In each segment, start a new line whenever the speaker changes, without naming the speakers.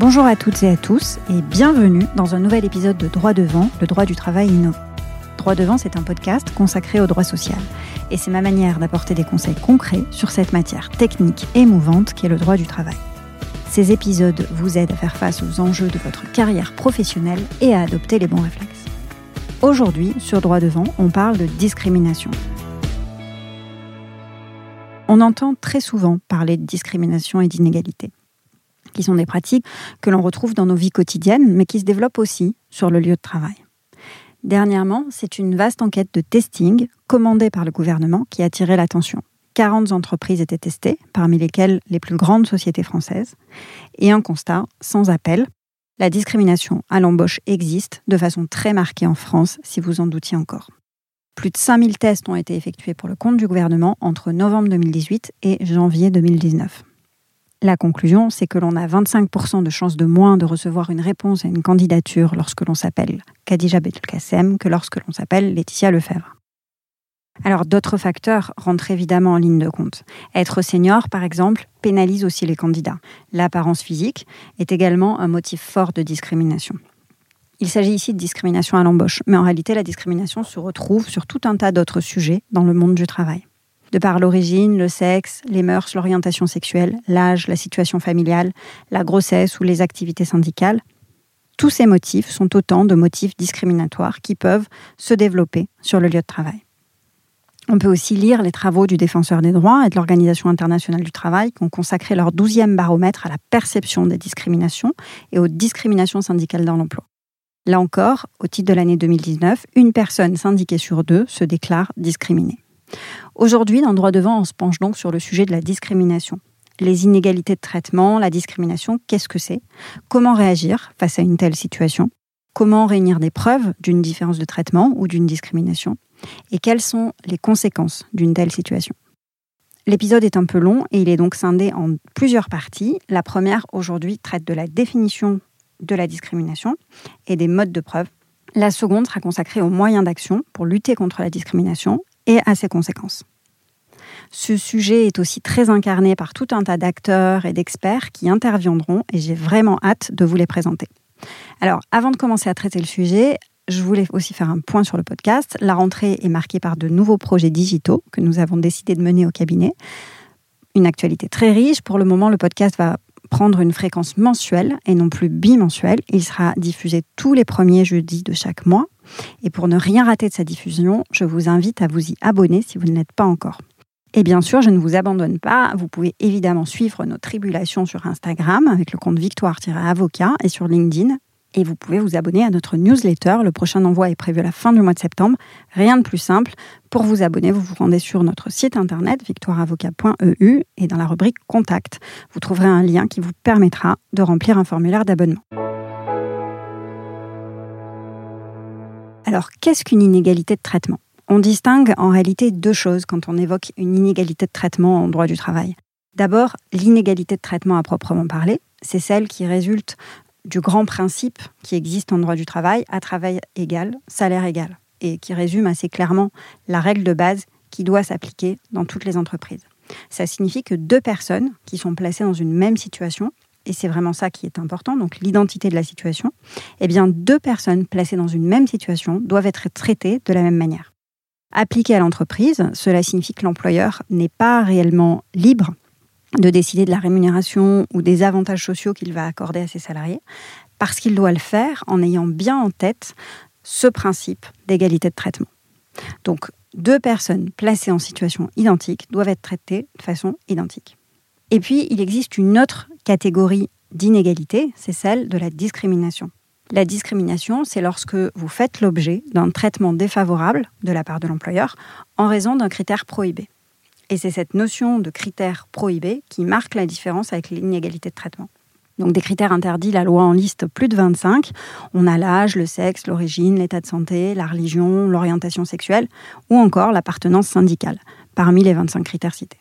Bonjour à toutes et à tous et bienvenue dans un nouvel épisode de Droit devant, le droit du travail innové. Droit devant, c'est un podcast consacré au droit social et c'est ma manière d'apporter des conseils concrets sur cette matière technique et mouvante qui est le droit du travail. Ces épisodes vous aident à faire face aux enjeux de votre carrière professionnelle et à adopter les bons réflexes. Aujourd'hui, sur Droit devant, on parle de discrimination. On entend très souvent parler de discrimination et d'inégalité, qui sont des pratiques que l'on retrouve dans nos vies quotidiennes, mais qui se développent aussi sur le lieu de travail. Dernièrement, c'est une vaste enquête de testing commandée par le gouvernement qui a attiré l'attention. 40 entreprises étaient testées, parmi lesquelles les plus grandes sociétés françaises, et un constat sans appel. La discrimination à l'embauche existe de façon très marquée en France, si vous en doutiez encore. Plus de 5000 tests ont été effectués pour le compte du gouvernement entre novembre 2018 et janvier 2019. La conclusion, c'est que l'on a 25% de chances de moins de recevoir une réponse à une candidature lorsque l'on s'appelle Khadija Belkacem que lorsque l'on s'appelle Laetitia Lefebvre. Alors d'autres facteurs rentrent évidemment en ligne de compte. Être senior, par exemple, pénalise aussi les candidats. L'apparence physique est également un motif fort de discrimination. Il s'agit ici de discrimination à l'embauche, mais en réalité la discrimination se retrouve sur tout un tas d'autres sujets dans le monde du travail. De par l'origine, le sexe, les mœurs, l'orientation sexuelle, l'âge, la situation familiale, la grossesse ou les activités syndicales, tous ces motifs sont autant de motifs discriminatoires qui peuvent se développer sur le lieu de travail. On peut aussi lire les travaux du Défenseur des droits et de l'Organisation internationale du travail qui ont consacré leur douzième baromètre à la perception des discriminations et aux discriminations syndicales dans l'emploi. Là encore, au titre de l'année 2019, une personne syndiquée sur deux se déclare discriminée. Aujourd'hui, dans droit devant, on se penche donc sur le sujet de la discrimination. Les inégalités de traitement, la discrimination, qu'est-ce que c'est? Comment réagir face à une telle situation? Comment réunir des preuves d'une différence de traitement ou d'une discrimination? Et quelles sont les conséquences d'une telle situation? L'épisode est un peu long et il est donc scindé en plusieurs parties. La première, aujourd'hui, traite de la définition de la discrimination et des modes de preuve. La seconde sera consacrée aux moyens d'action pour lutter contre la discrimination et à ses conséquences. Ce sujet est aussi très incarné par tout un tas d'acteurs et d'experts qui interviendront et j'ai vraiment hâte de vous les présenter. Alors, avant de commencer à traiter le sujet, je voulais aussi faire un point sur le podcast. La rentrée est marquée par de nouveaux projets digitaux que nous avons décidé de mener au cabinet. Une actualité très riche. Pour le moment, le podcast va prendre une fréquence mensuelle et non plus bimensuelle. Il sera diffusé tous les premiers jeudis de chaque mois. Et pour ne rien rater de sa diffusion, je vous invite à vous y abonner si vous ne l'êtes pas encore. Et bien sûr, je ne vous abandonne pas. Vous pouvez évidemment suivre nos tribulations sur Instagram avec le compte Victoire-Avocat et sur LinkedIn et vous pouvez vous abonner à notre newsletter. Le prochain envoi est prévu à la fin du mois de septembre. Rien de plus simple. Pour vous abonner, vous vous rendez sur notre site internet victoireavocat.eu et dans la rubrique Contact, vous trouverez un lien qui vous permettra de remplir un formulaire d'abonnement. Alors, qu'est-ce qu'une inégalité de traitement? On distingue en réalité deux choses quand on évoque une inégalité de traitement en droit du travail. D'abord, l'inégalité de traitement à proprement parler, c'est celle qui résulte du grand principe qui existe en droit du travail, à travail égal, salaire égal, et qui résume assez clairement la règle de base qui doit s'appliquer dans toutes les entreprises. Ça signifie que deux personnes qui sont placées dans une même situation, et c'est vraiment ça qui est important, donc l'identité de la situation, eh bien deux personnes placées dans une même situation doivent être traitées de la même manière. Appliqué à l'entreprise, cela signifie que l'employeur n'est pas réellement libre de décider de la rémunération ou des avantages sociaux qu'il va accorder à ses salariés, parce qu'il doit le faire en ayant bien en tête ce principe d'égalité de traitement. Donc, deux personnes placées en situation identique doivent être traitées de façon identique. Et puis, il existe une autre catégorie d'inégalité, c'est celle de la discrimination. La discrimination, c'est lorsque vous faites l'objet d'un traitement défavorable de la part de l'employeur en raison d'un critère prohibé. Et c'est cette notion de critères prohibés qui marque la différence avec l'inégalité de traitement. Donc des critères interdits, la loi en liste plus de 25. On a l'âge, le sexe, l'origine, l'état de santé, la religion, l'orientation sexuelle ou encore l'appartenance syndicale, parmi les 25 critères cités.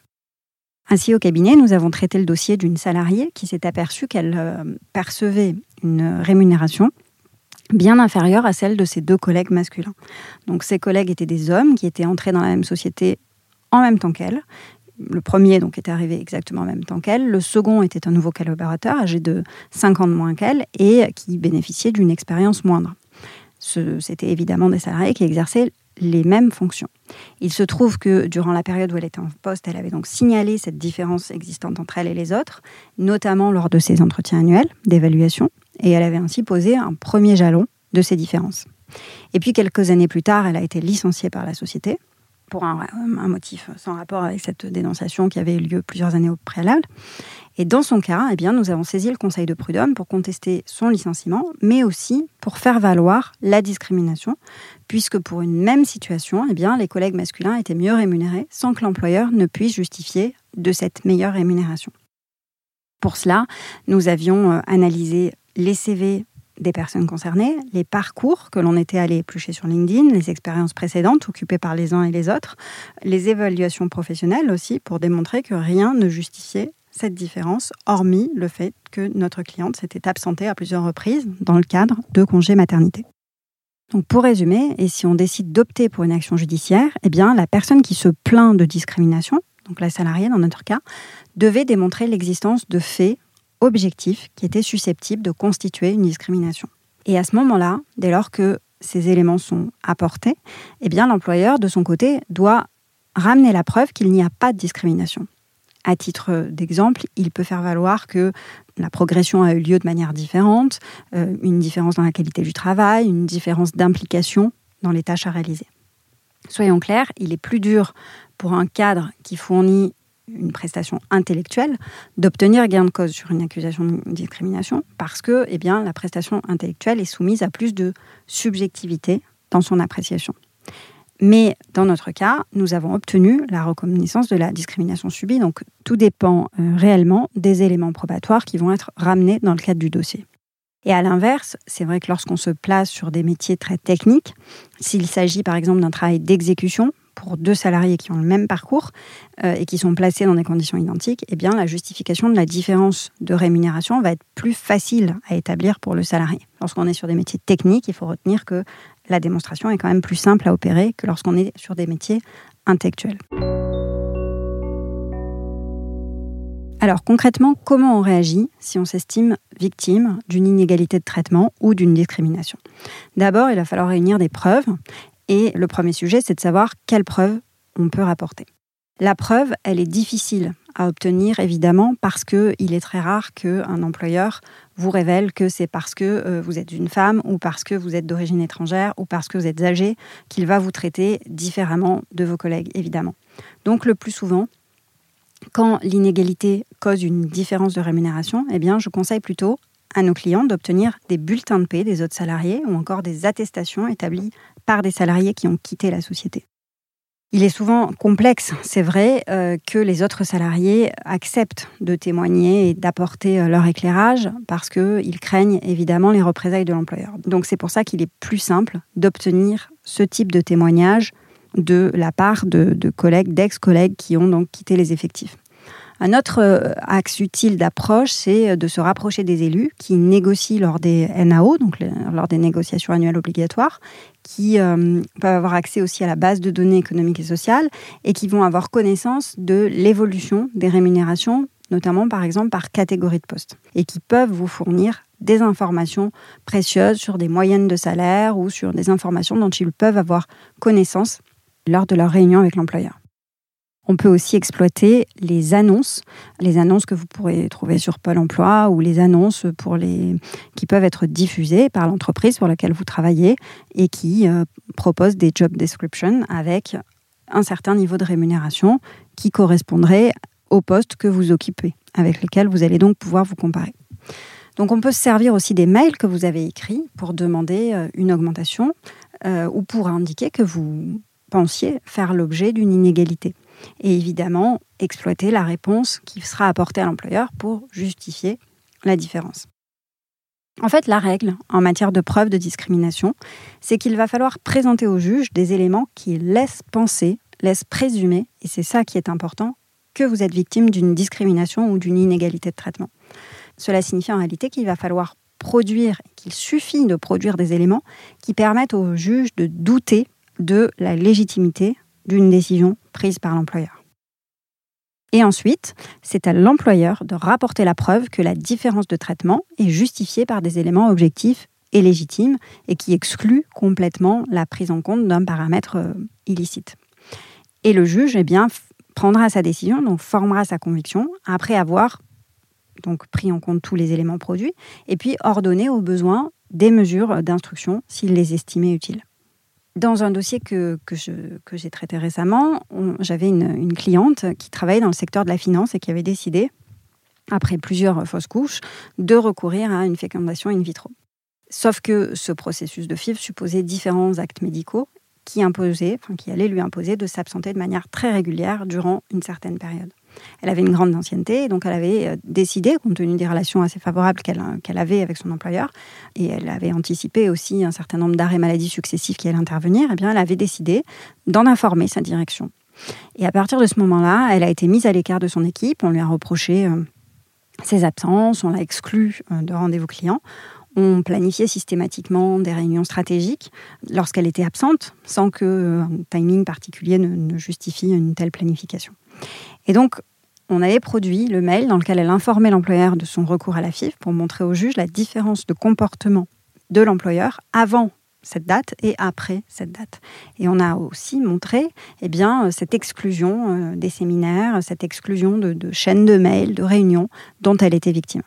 Ainsi, au cabinet, nous avons traité le dossier d'une salariée qui s'est aperçue qu'elle euh, percevait une rémunération bien inférieure à celle de ses deux collègues masculins. Donc ces collègues étaient des hommes qui étaient entrés dans la même société en même temps qu'elle, le premier donc était arrivé exactement en même temps qu'elle. Le second était un nouveau collaborateur âgé de 5 ans de moins qu'elle et qui bénéficiait d'une expérience moindre. C'était évidemment des salariés qui exerçaient les mêmes fonctions. Il se trouve que durant la période où elle était en poste, elle avait donc signalé cette différence existante entre elle et les autres, notamment lors de ses entretiens annuels d'évaluation, et elle avait ainsi posé un premier jalon de ces différences. Et puis quelques années plus tard, elle a été licenciée par la société pour un, motif sans rapport avec cette dénonciation qui avait eu lieu plusieurs années au préalable. Et dans son cas, eh bien, nous avons saisi le Conseil de prud'homme pour contester son licenciement, mais aussi pour faire valoir la discrimination, puisque pour une même situation, eh bien, les collègues masculins étaient mieux rémunérés sans que l'employeur ne puisse justifier de cette meilleure rémunération. Pour cela, nous avions euh, analysé les CV des personnes concernées, les parcours que l'on était allé éplucher sur LinkedIn, les expériences précédentes occupées par les uns et les autres, les évaluations professionnelles aussi pour démontrer que rien ne justifiait cette différence, hormis le fait que notre cliente s'était absentée à plusieurs reprises dans le cadre de congés maternité. Donc pour résumer, et si on décide d'opter pour une action judiciaire, eh la personne qui se plaint de discrimination, donc la salariée dans notre cas, devait démontrer l'existence de faits objectif qui était susceptible de constituer une discrimination. Et à ce moment-là, dès lors que ces éléments sont apportés, eh l'employeur, de son côté, doit ramener la preuve qu'il n'y a pas de discrimination. À titre d'exemple, il peut faire valoir que la progression a eu lieu de manière différente, euh, une différence dans la qualité du travail, une différence d'implication dans les tâches à réaliser. Soyons clairs, il est plus dur pour un cadre qui fournit une prestation intellectuelle, d'obtenir gain de cause sur une accusation de discrimination parce que eh la prestation intellectuelle est soumise à plus de subjectivité dans son appréciation. Mais dans notre cas, nous avons obtenu la reconnaissance de la discrimination subie, donc tout dépend euh, réellement des éléments probatoires qui vont être ramenés dans le cadre du dossier. Et à l'inverse, c'est vrai que lorsqu'on se place sur des métiers très techniques, s'il s'agit par exemple d'un travail d'exécution, pour deux salariés qui ont le même parcours euh, et qui sont placés dans des conditions identiques, eh bien, la justification de la différence de rémunération va être plus facile à établir pour le salarié. Lorsqu'on est sur des métiers techniques, il faut retenir que la démonstration est quand même plus simple à opérer que lorsqu'on est sur des métiers intellectuels. Alors concrètement, comment on réagit si on s'estime victime d'une inégalité de traitement ou d'une discrimination? D'abord, il va falloir réunir des preuves et le premier sujet, c'est de savoir quelles preuves on peut rapporter. La preuve, elle est difficile à obtenir, évidemment, parce qu'il est très rare qu'un employeur vous révèle que c'est parce que euh, vous êtes une femme ou parce que vous êtes d'origine étrangère ou parce que vous êtes âgé qu'il va vous traiter différemment de vos collègues, évidemment. Donc le plus souvent, quand l'inégalité cause une différence de rémunération, eh bien, je conseille plutôt à nos clients d'obtenir des bulletins de paie des autres salariés ou encore des attestations établies par des salariés qui ont quitté la société. Il est souvent complexe, c'est vrai, euh, que les autres salariés acceptent de témoigner et d'apporter euh, leur éclairage parce qu'ils craignent évidemment les représailles de l'employeur. Donc c'est pour ça qu'il est plus simple d'obtenir ce type de témoignage de la part de, de collègues, d'ex-collègues qui ont donc quitté les effectifs. Un autre euh, axe utile d'approche, c'est de se rapprocher des élus qui négocient lors des NAO, donc lors des négociations annuelles obligatoires, qui euh, peuvent avoir accès aussi à la base de données économiques et sociales et qui vont avoir connaissance de l'évolution des rémunérations, notamment par exemple par catégorie de poste, et qui peuvent vous fournir des informations précieuses sur des moyennes de salaire ou sur des informations dont ils peuvent avoir connaissance lors de leur réunion avec l'employeur. On peut aussi exploiter les annonces, les annonces que vous pourrez trouver sur Pôle Emploi ou les annonces qui peuvent être diffusées par l'entreprise pour laquelle vous travaillez et qui euh, proposent des job descriptions avec un certain niveau de rémunération qui correspondrait au poste que vous occupez, avec lequel vous allez donc pouvoir vous comparer. Donc on peut se servir aussi des mails que vous avez écrits pour demander euh, une augmentation euh, ou pour indiquer que vous pensiez faire l'objet d'une inégalité et évidemment exploiter la réponse qui sera apportée à l'employeur pour justifier la différence. En fait, la règle en matière de preuve de discrimination, c'est qu'il va falloir présenter au juge des éléments qui laissent penser, laissent présumer, et c'est ça qui est important, que vous êtes victime d'une discrimination ou d'une inégalité de traitement. Cela signifie en réalité qu'il va falloir produire, qu'il suffit de produire des éléments qui permettent au juge de douter de la légitimité d'une décision prise par l'employeur. Et ensuite, c'est à l'employeur de rapporter la preuve que la différence de traitement est justifiée par des éléments objectifs et légitimes et qui excluent complètement la prise en compte d'un paramètre euh, illicite. Et le juge eh prendra sa décision, donc formera sa conviction, après avoir pris en compte tous les éléments produits, et puis ordonner au besoin des mesures d'instruction s'il les estimait utiles. Dans un dossier que, j'ai traité récemment, j'avais une, cliente qui travaillait dans le secteur de la finance et qui avait décidé, après plusieurs fausses couches, de recourir à une fécondation in vitro. Sauf que ce processus de FIV supposait différents actes médicaux qui imposaient, qui allaient lui imposer de s'absenter de manière très régulière durant une certaine période. Elle avait une grande ancienneté, donc elle avait euh, décidé, compte tenu des relations assez favorables qu'elle avait avec son employeur, et elle avait anticipé aussi un certain nombre d'arrêts maladie successifs qui allaient intervenir, et eh bien elle avait décidé d'en informer sa direction. Et à partir de ce moment-là, elle a été mise à l'écart de son équipe, on lui a reproché euh, ses absences, on l'a exclue euh, de rendez-vous clients. On planifiait systématiquement des réunions stratégiques lorsqu'elle était absente, sans que un timing particulier ne justifie une telle planification. Et donc, on avait produit le mail dans lequel elle informait l'employeur de son recours à la FIF pour montrer au juge la différence de comportement de l'employeur avant cette date et après cette date. Et on a aussi montré eh bien, cette exclusion euh, des séminaires, cette exclusion de, de chaînes de mails, de réunions dont elle était victime.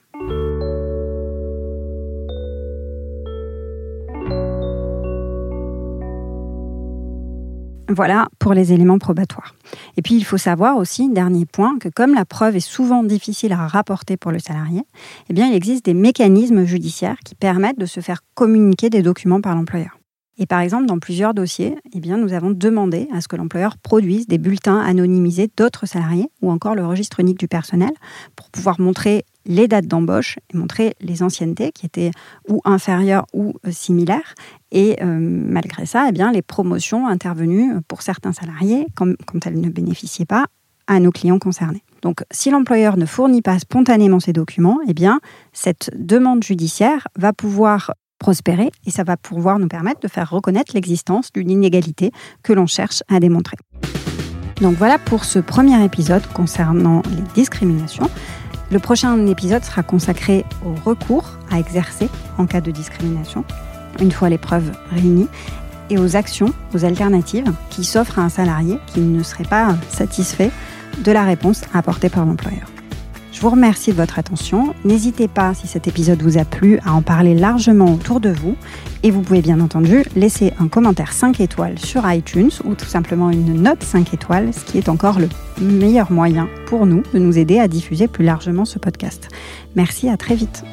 Voilà pour les éléments probatoires. Et puis il faut savoir aussi, dernier point, que comme la preuve est souvent difficile à rapporter pour le salarié, eh il existe des mécanismes judiciaires qui permettent de se faire communiquer des documents par l'employeur. Et par exemple, dans plusieurs dossiers, eh nous avons demandé à ce que l'employeur produise des bulletins anonymisés d'autres salariés ou encore le registre unique du personnel pour pouvoir montrer les dates d'embauche et montrer les anciennetés qui étaient ou inférieures ou euh, similaires. Et euh, malgré ça, eh bien, les promotions intervenues pour certains salariés quand, quand elles ne bénéficiaient pas à nos clients concernés. Donc, si l'employeur ne fournit pas spontanément ces documents, eh bien, cette demande judiciaire va pouvoir prospérer et ça va pouvoir nous permettre de faire reconnaître l'existence d'une inégalité que l'on cherche à démontrer. Donc voilà pour ce premier épisode concernant les discriminations. Le prochain épisode sera consacré au recours à exercer en cas de discrimination, une fois les preuves réunies, et aux actions, aux alternatives qui s'offrent à un salarié qui ne serait pas satisfait de la réponse apportée par l'employeur. Je vous remercie de votre attention. N'hésitez pas, si cet épisode vous a plu, à en parler largement autour de vous. Et vous pouvez bien entendu laisser un commentaire 5 étoiles sur iTunes ou tout simplement une note 5 étoiles, ce qui est encore le meilleur moyen pour nous de nous aider à diffuser plus largement ce podcast. Merci, à très vite.